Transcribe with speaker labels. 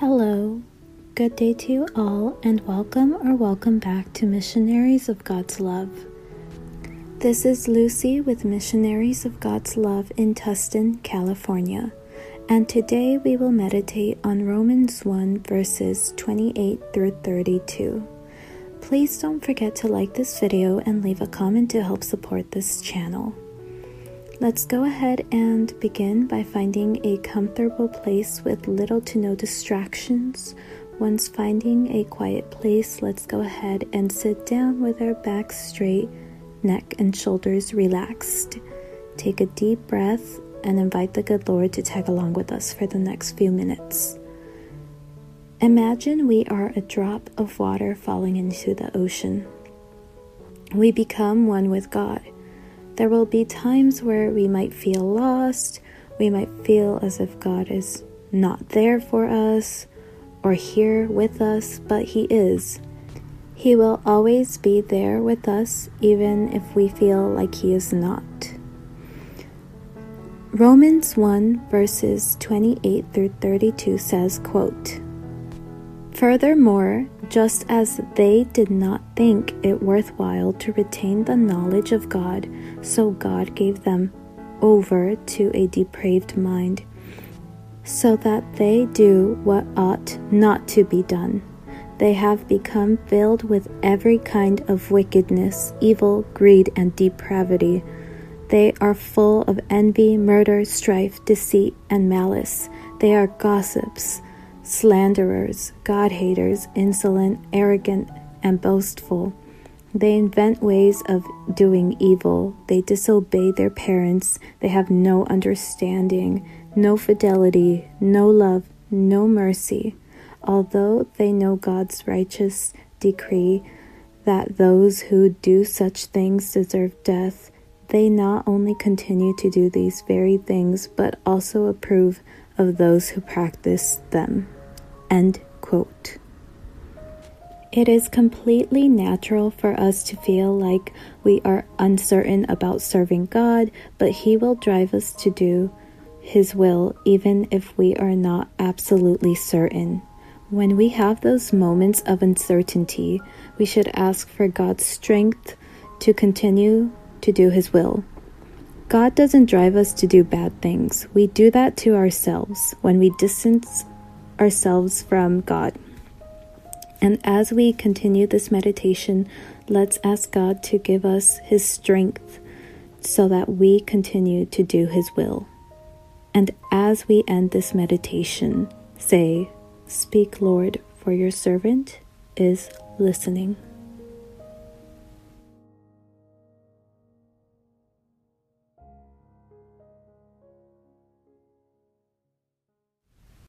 Speaker 1: Hello, good day to you all, and welcome or welcome back to Missionaries of God's Love. This is Lucy with Missionaries of God's Love in Tustin, California, and today we will meditate on Romans 1 verses 28 through 32. Please don't forget to like this video and leave a comment to help support this channel. Let's go ahead and begin by finding a comfortable place with little to no distractions. Once finding a quiet place, let's go ahead and sit down with our back straight, neck and shoulders relaxed. Take a deep breath and invite the good Lord to tag along with us for the next few minutes. Imagine we are a drop of water falling into the ocean. We become one with God there will be times where we might feel lost, we might feel as if God is not there for us or here with us, but He is. He will always be there with us, even if we feel like He is not. Romans 1 verses 28 through 32 says, quote, Furthermore, just as they did not think it worthwhile to retain the knowledge of God, so God gave them over to a depraved mind, so that they do what ought not to be done. They have become filled with every kind of wickedness, evil, greed, and depravity. They are full of envy, murder, strife, deceit, and malice. They are gossips slanderers, God haters, insolent, arrogant, and boastful. They invent ways of doing evil. They disobey their parents. They have no understanding, no fidelity, no love, no mercy. Although they know God's righteous decree that those who do such things deserve death, they not only continue to do these very things, but also approve of those who practice them. End quote. It is completely natural for us to feel like we are uncertain about serving God, but He will drive us to do His will even if we are not absolutely certain. When we have those moments of uncertainty, we should ask for God's strength to continue to do His will. God doesn't drive us to do bad things. We do that to ourselves when we distance ourselves from God. And as we continue this meditation, let's ask God to give us His strength so that we continue to do His will. And as we end this meditation, say, Speak, Lord, for your servant is listening.